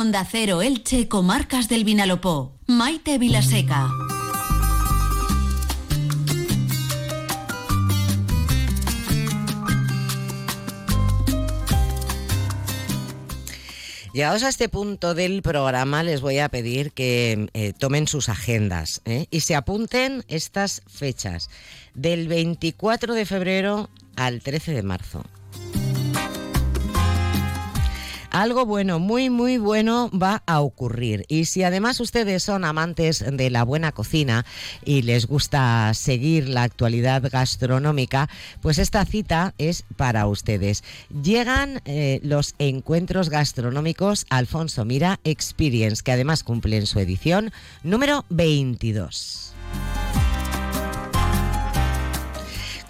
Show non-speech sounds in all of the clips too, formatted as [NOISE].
Onda Cero Elche, Comarcas del Vinalopó. Maite Vilaseca. Llegados a este punto del programa, les voy a pedir que eh, tomen sus agendas ¿eh? y se apunten estas fechas, del 24 de febrero al 13 de marzo algo bueno, muy, muy bueno va a ocurrir. Y si además ustedes son amantes de la buena cocina y les gusta seguir la actualidad gastronómica, pues esta cita es para ustedes. Llegan eh, los encuentros gastronómicos Alfonso Mira Experience, que además cumplen su edición número 22.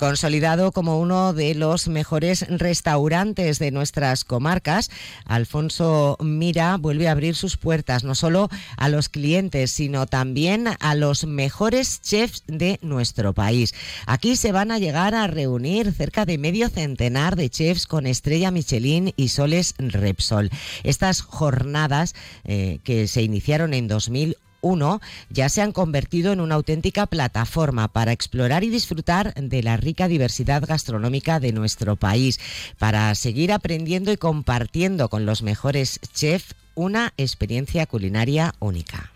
Consolidado como uno de los mejores restaurantes de nuestras comarcas, Alfonso Mira vuelve a abrir sus puertas no solo a los clientes, sino también a los mejores chefs de nuestro país. Aquí se van a llegar a reunir cerca de medio centenar de chefs con estrella Michelin y soles Repsol. Estas jornadas eh, que se iniciaron en 2008 1 ya se han convertido en una auténtica plataforma para explorar y disfrutar de la rica diversidad gastronómica de nuestro país, para seguir aprendiendo y compartiendo con los mejores chefs una experiencia culinaria única.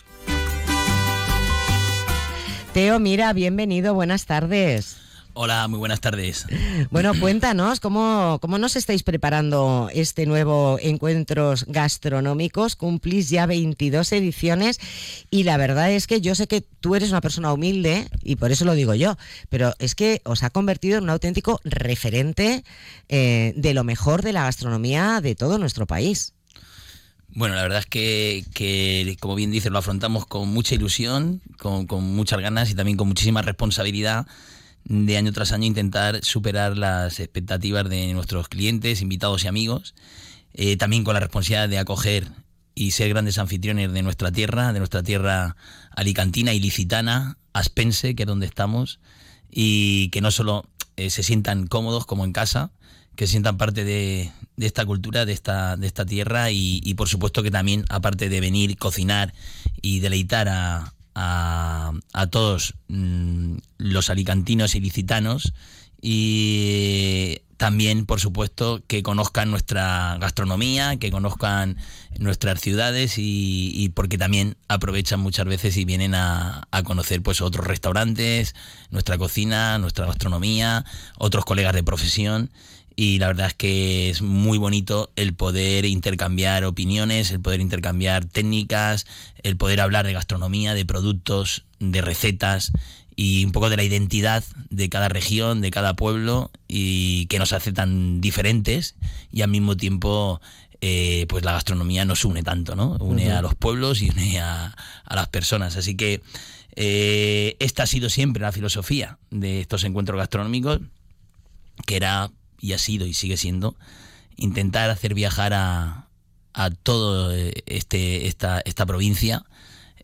Teo, mira, bienvenido, buenas tardes. Hola, muy buenas tardes. Bueno, cuéntanos, ¿cómo, ¿cómo nos estáis preparando este nuevo Encuentros Gastronómicos? Cumplís ya 22 ediciones y la verdad es que yo sé que tú eres una persona humilde y por eso lo digo yo, pero es que os ha convertido en un auténtico referente eh, de lo mejor de la gastronomía de todo nuestro país. Bueno, la verdad es que, que, como bien dices, lo afrontamos con mucha ilusión, con, con muchas ganas y también con muchísima responsabilidad de año tras año intentar superar las expectativas de nuestros clientes, invitados y amigos, eh, también con la responsabilidad de acoger y ser grandes anfitriones de nuestra tierra, de nuestra tierra alicantina y licitana, aspense, que es donde estamos, y que no solo eh, se sientan cómodos como en casa, que se sientan parte de, esta cultura, de esta, de esta tierra y, por supuesto que también, aparte de venir, cocinar y deleitar a, todos mm, los alicantinos y licitanos y también, por supuesto, que conozcan nuestra gastronomía, que conozcan nuestras ciudades y, porque también aprovechan muchas veces y vienen a, a, conocer pues otros restaurantes, nuestra cocina, nuestra gastronomía, otros colegas de profesión y la verdad es que es muy bonito el poder intercambiar opiniones, el poder intercambiar técnicas, el poder hablar de gastronomía, de productos, de recetas y un poco de la identidad de cada región, de cada pueblo y que nos hace tan diferentes y al mismo tiempo eh, pues la gastronomía nos une tanto, ¿no? Une a los pueblos y une a, las personas. Así que eh, esta ha sido siempre la filosofía de estos encuentros gastronómicos, que era y ha sido y sigue siendo intentar hacer viajar a, a todo este, esta, esta provincia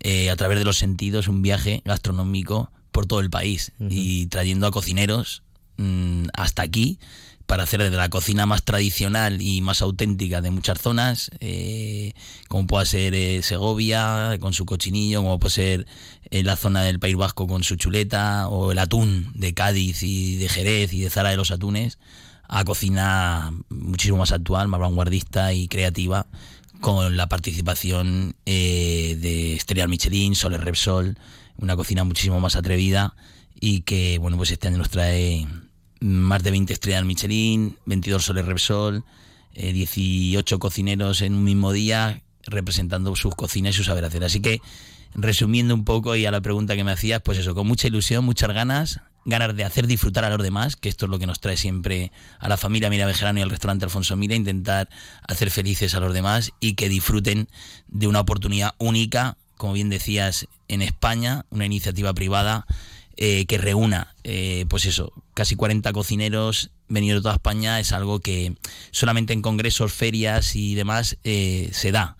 eh, a través de los sentidos, un viaje gastronómico por todo el país y trayendo a cocineros mm, hasta aquí para hacer de la cocina más tradicional y más auténtica de muchas zonas, eh, como puede ser eh, Segovia con su cochinillo, como puede ser la zona del País Vasco con su chuleta, o el atún de Cádiz y de Jerez y de Zara de los Atunes, a cocina muchísimo más actual, más vanguardista y creativa, con la participación eh, de Estrella Michelin, Soler Repsol, una cocina muchísimo más atrevida y que, bueno, pues este año nos trae más de 20 estrellas Michelin, 22 Soles Repsol, 18 eh, cocineros en un mismo día representando sus cocinas y sus saber hacer. Así que, resumiendo un poco y a la pregunta que me hacías, pues eso, con mucha ilusión, muchas ganas, ganas de hacer disfrutar a los demás, que esto es lo que nos trae siempre a la familia Mira Bejerano y al restaurante Alfonso Mira, intentar hacer felices a los demás y que disfruten de una oportunidad única, como bien decías, en España, una iniciativa privada eh, que reúna, eh, pues eso, casi 40 cocineros venidos de toda España, es algo que solamente en congresos, ferias y demás eh, se da.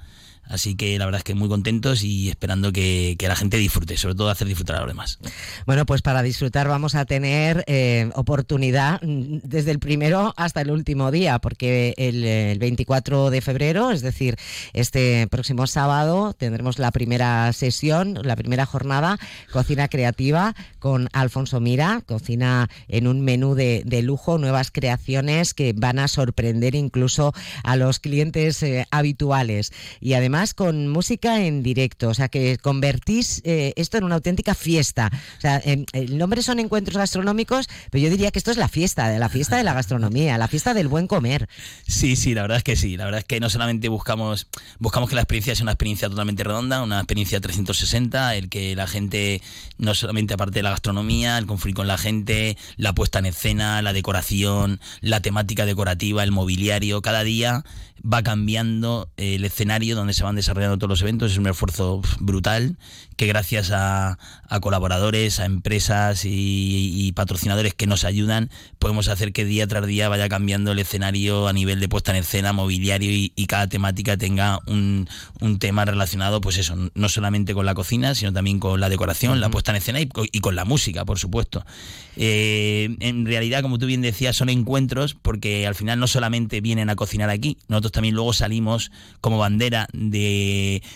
Así que la verdad es que muy contentos y esperando que, la gente disfrute, sobre todo hacer disfrutar a los demás. Bueno, pues para disfrutar vamos a tener eh, oportunidad desde el primero hasta el último día, porque el, el 24 de febrero, es decir, este próximo sábado, tendremos la primera sesión, la primera jornada, cocina creativa con Alfonso Mira, cocina en un menú de, lujo, nuevas creaciones que van a sorprender incluso a los clientes eh, habituales. Y además, con música en directo, o sea que convertís eh, esto en una auténtica fiesta. O sea, el nombre son encuentros gastronómicos, pero yo diría que esto es la fiesta, la fiesta de la gastronomía, la fiesta del buen comer. Sí, sí, la verdad es que sí. La verdad es que no solamente buscamos, buscamos que la experiencia sea una experiencia totalmente redonda, una experiencia 360, el que la gente, no solamente aparte de la gastronomía, el conflicto con la gente, la puesta en escena, la decoración, la temática decorativa, el mobiliario, cada día va cambiando el escenario donde se van desarrollando todos los eventos. Es un esfuerzo brutal que gracias a, colaboradores, a empresas y, patrocinadores que nos ayudan, podemos hacer que día tras día vaya cambiando el escenario a nivel de puesta en escena, mobiliario y, cada temática tenga un, tema relacionado, pues eso, no solamente con la cocina, sino también con la decoración, la puesta en escena y, con la música, por supuesto. Eh, en realidad, como tú bien decías, son encuentros porque al final no solamente vienen a cocinar aquí, nosotros también luego salimos como bandera de,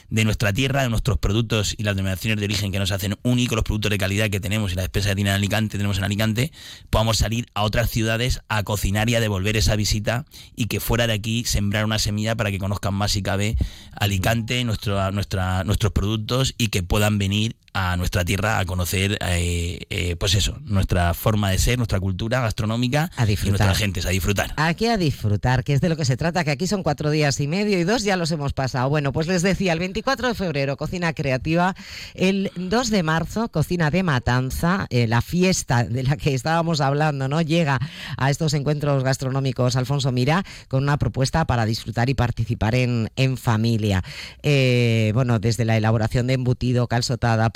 nuestra tierra, de nuestros productos y las denominaciones de origen que nos hacen únicos los productos de calidad que tenemos y la despensa que tiene en Alicante, tenemos en Alicante, podamos salir a otras ciudades a cocinar y a devolver esa visita y que fuera de aquí sembrar una semilla para que conozcan más si cabe Alicante, nuestro, nuestra, nuestros productos y que puedan venir a nuestra tierra a conocer, eh, eh, pues eso, nuestra forma de ser, nuestra cultura gastronómica a disfrutar. y nuestras gentes, a disfrutar. Aquí a disfrutar, que es de lo que se trata, que aquí son cuatro días y medio y dos ya los hemos pasado. Bueno, pues les decía, el 24 de febrero, cocina creativa, el 2 de marzo, cocina de matanza, eh, la fiesta de la que estábamos hablando, ¿no? Llega a estos encuentros gastronómicos Alfonso Mira con una propuesta para disfrutar y participar en, en familia. bueno, desde la elaboración de embutido, calzotada,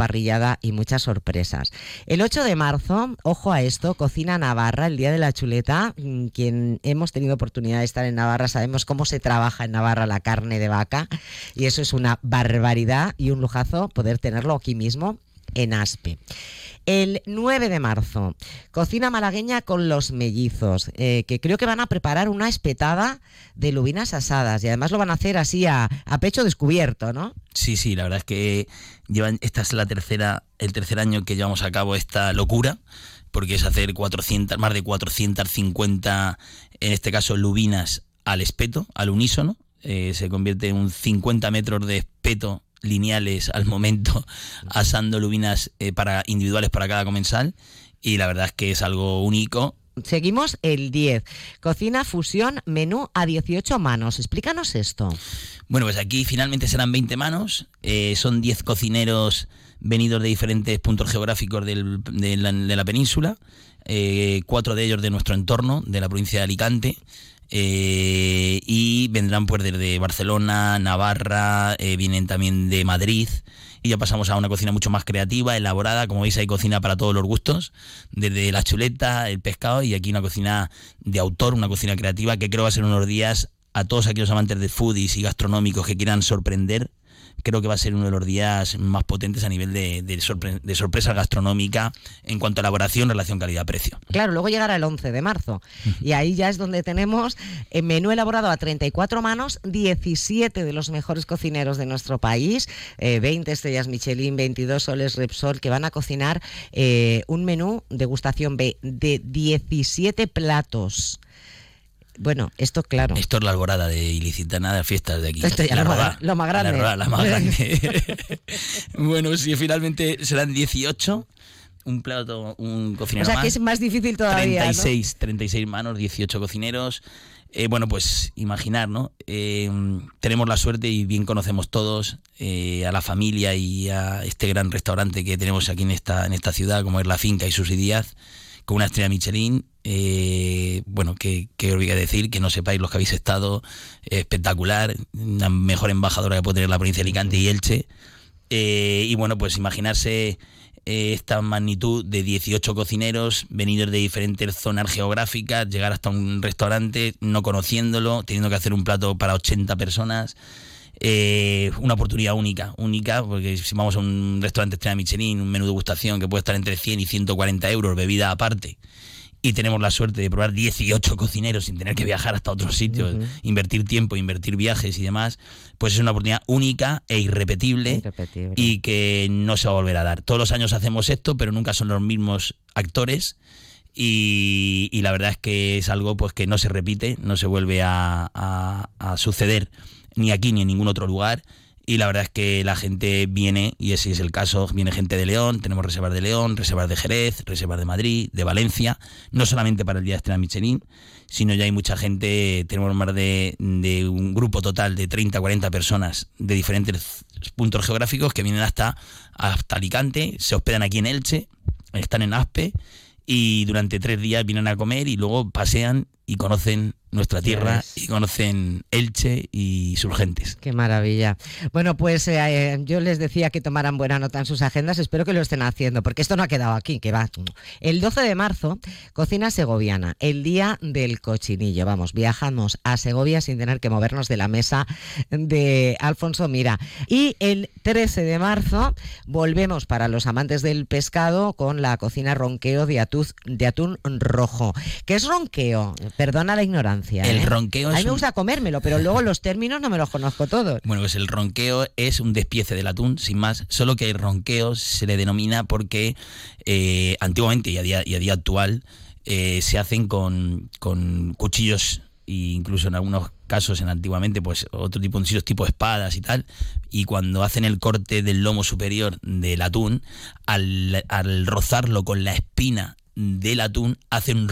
y muchas sorpresas. El 8 de marzo, ojo a esto, Cocina Navarra, el Día de la Chuleta. Mm, quien hemos tenido oportunidad de estar en Navarra sabemos cómo se trabaja en Navarra la carne de vaca y eso es una barbaridad y un lujazo poder tenerlo aquí mismo en Aspe. El 9 de marzo, cocina malagueña con los mellizos, eh, que creo que van a preparar una espetada de lubinas asadas y además lo van a hacer así a, pecho descubierto, ¿no? Sí, sí, la verdad es que llevan, esta es la tercera, el tercer año que llevamos a cabo esta locura, porque es hacer 400, más de 450, en este caso, lubinas al espeto, al unísono. Eh, se convierte en un 50 metros de espeto lineales al momento, asando lubinas eh, para individuales para cada comensal y la verdad es que es algo único. Seguimos el 10. Cocina fusión, menú a 18 manos. Explícanos esto. Bueno, pues aquí finalmente serán 20 manos. Eh, son 10 cocineros venidos de diferentes puntos geográficos de, la, península. Eh, cuatro de ellos de nuestro entorno, de la provincia de Alicante. Eh, y vendrán pues desde Barcelona, Navarra, eh, vienen también de Madrid. Y ya pasamos a una cocina mucho más creativa, elaborada, como veis hay cocina para todos los gustos, desde la chuleta, el pescado y aquí una cocina de autor, una cocina creativa que creo va a ser unos días a todos aquellos amantes de foodies y gastronómicos que quieran sorprender creo que va a ser uno de los días más potentes a nivel de, sorpresa gastronómica en cuanto a elaboración, relación calidad-precio. Claro, luego llegará el 11 de marzo. Y ahí ya es donde tenemos el menú elaborado a 34 manos, 17 de los mejores cocineros de nuestro país, 20 eh, estrellas Michelin, 22 soles Repsol, que van a cocinar eh, un menú degustación B de 17 platos bueno, esto claro. Esto es la alborada de Ilicitana de fiestas de aquí. Esto ya la lo, más, lo, más, grande. La, más [LAUGHS] grande. [LAUGHS] bueno, sí, finalmente serán 18 un plato, un cocinero O sea, que es más difícil todavía, 36, 36 manos, 18 cocineros. Eh, bueno, pues imaginar, ¿no? Eh, tenemos la suerte y bien conocemos todos eh, a la familia y a este gran restaurante que tenemos aquí en esta, en esta ciudad, como es La Finca y Susi Díaz, con una estrella Michelin. Eh, bueno, que, que os voy a decir, que no sepáis los que habéis estado, espectacular, la mejor embajadora que puede tener la provincia de Alicante y Elche. Eh, y bueno, pues imaginarse eh, esta magnitud de 18 cocineros venidos de diferentes zonas geográficas, llegar hasta un restaurante no conociéndolo, teniendo que hacer un plato para 80 personas. eh, una oportunidad única, única, porque si vamos a un restaurante estrella Michelin, un menú de gustación que puede estar entre 100 y 140 euros, bebida aparte, y tenemos la suerte de probar 18 cocineros sin tener que viajar hasta otros sitios, invertir tiempo, invertir viajes y demás, pues es una oportunidad única e irrepetible, y que no se va a volver a dar. Todos los años hacemos esto, pero nunca son los mismos actores. Y, la verdad es que es algo pues que no se repite, no se vuelve a, a suceder ni aquí ni en ningún otro lugar y la verdad es que la gente viene, y ese es el caso, viene gente de León, tenemos reservas de León, reservas de Jerez, reservas de Madrid, de Valencia, no solamente para el Día de Estrella Michelin, sino ya hay mucha gente, tenemos más de, un grupo total de 30, 40 personas de diferentes puntos geográficos que vienen hasta, hasta Alicante, se hospedan aquí en Elche, están en Aspe, y durante tres días vienen a comer y luego pasean y conocen nuestra tierra y conocen Elche y sus gentes. Qué maravilla. Bueno, pues eh, eh, yo les decía que tomaran buena nota en sus agendas, espero que lo estén haciendo, porque esto no ha quedado aquí, que va. El 12 de marzo, cocina segoviana, el día del cochinillo. Vamos, viajamos a Segovia sin tener que movernos de la mesa de Alfonso Mira. Y el 13 de marzo volvemos para los amantes del pescado con la cocina ronqueo de, de atún rojo. ¿Qué es ronqueo? Perdona la ignorancia. El ¿eh? ronqueo A mí me gusta comérmelo, pero luego los términos no me los conozco todos. Bueno, pues el ronqueo es un despiece del atún, sin más, solo que el ronqueo se le denomina porque eh, antiguamente y a día, y a día actual eh, se hacen con, con cuchillos e incluso en algunos casos en antiguamente pues otro tipo de cuchillos tipo espadas y tal y cuando hacen el corte del lomo superior del atún al, al rozarlo con la espina del atún hace un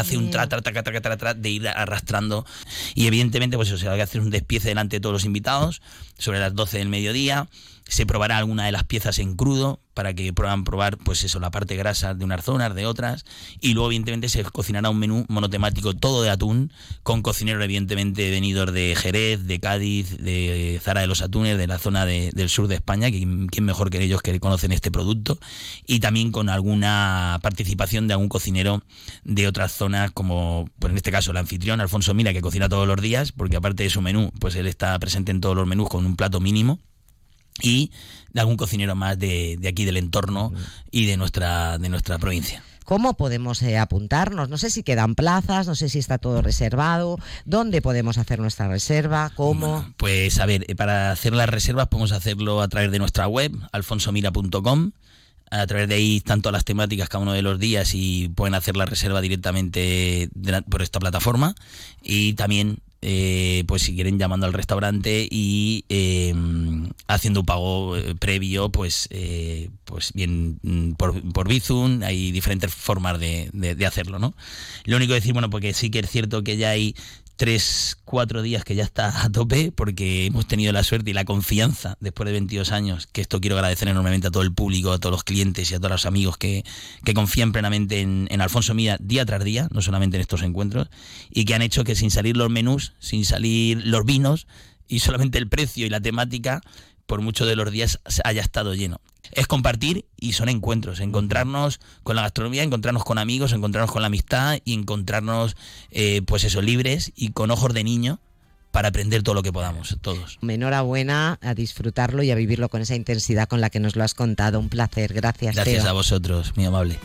hace un tra, tra, tra, tra, tra, de ir arrastrando y evidentemente pues eso se va a hacer un despiece delante de todos los invitados sobre las 12 del mediodía se probará alguna de las piezas en crudo para que puedan probar, pues eso, la parte grasa de unas zonas, de otras. Y luego, evidentemente, se cocinará un menú monotemático todo de atún, con cocineros, evidentemente, venidos de Jerez, de Cádiz, de Zara de los Atunes, de la zona del sur de España, que quién mejor que ellos que conocen este producto. Y también con alguna participación de algún cocinero de otras zonas, como, pues en este caso, el anfitrión, Alfonso Mira, que cocina todos los días, porque aparte de su menú, pues él está presente en todos los menús con un plato mínimo y de algún cocinero más de, aquí del entorno y de nuestra, de nuestra provincia. ¿Cómo podemos eh, apuntarnos? No sé si quedan plazas, no sé si está todo reservado. ¿Dónde podemos hacer nuestra reserva? ¿Cómo? pues a ver, eh, para hacer las reservas podemos hacerlo a través de nuestra web, alfonsomira.com. A través de ahí tanto las temáticas cada uno de los días y pueden hacer la reserva directamente por esta plataforma. Y también eh, pues si quieren llamando al restaurante y eh, haciendo un pago eh, previo, pues, pues bien mm, por, por Bizum, hay diferentes formas de, de, hacerlo, ¿no? Lo único que decir, bueno, porque sí que es cierto que ya hay tres, cuatro días que ya está a tope, porque hemos tenido la suerte y la confianza después de 22 años, que esto quiero agradecer enormemente a todo el público, a todos los clientes y a todos los amigos que, confían plenamente en, en, Alfonso Mía día tras día, no solamente en estos encuentros, y que han hecho que sin salir los menús, sin salir los vinos y solamente el precio y la temática, por muchos de los días haya estado lleno es compartir y son encuentros, encontrarnos con la gastronomía, encontrarnos con amigos, encontrarnos con la amistad y encontrarnos, eh, pues eso, libres y con ojos de niño para aprender todo lo que podamos, todos. Enhorabuena a disfrutarlo y a vivirlo con esa intensidad con la que nos lo has contado. Un placer, gracias. Gracias a vosotros, muy amable.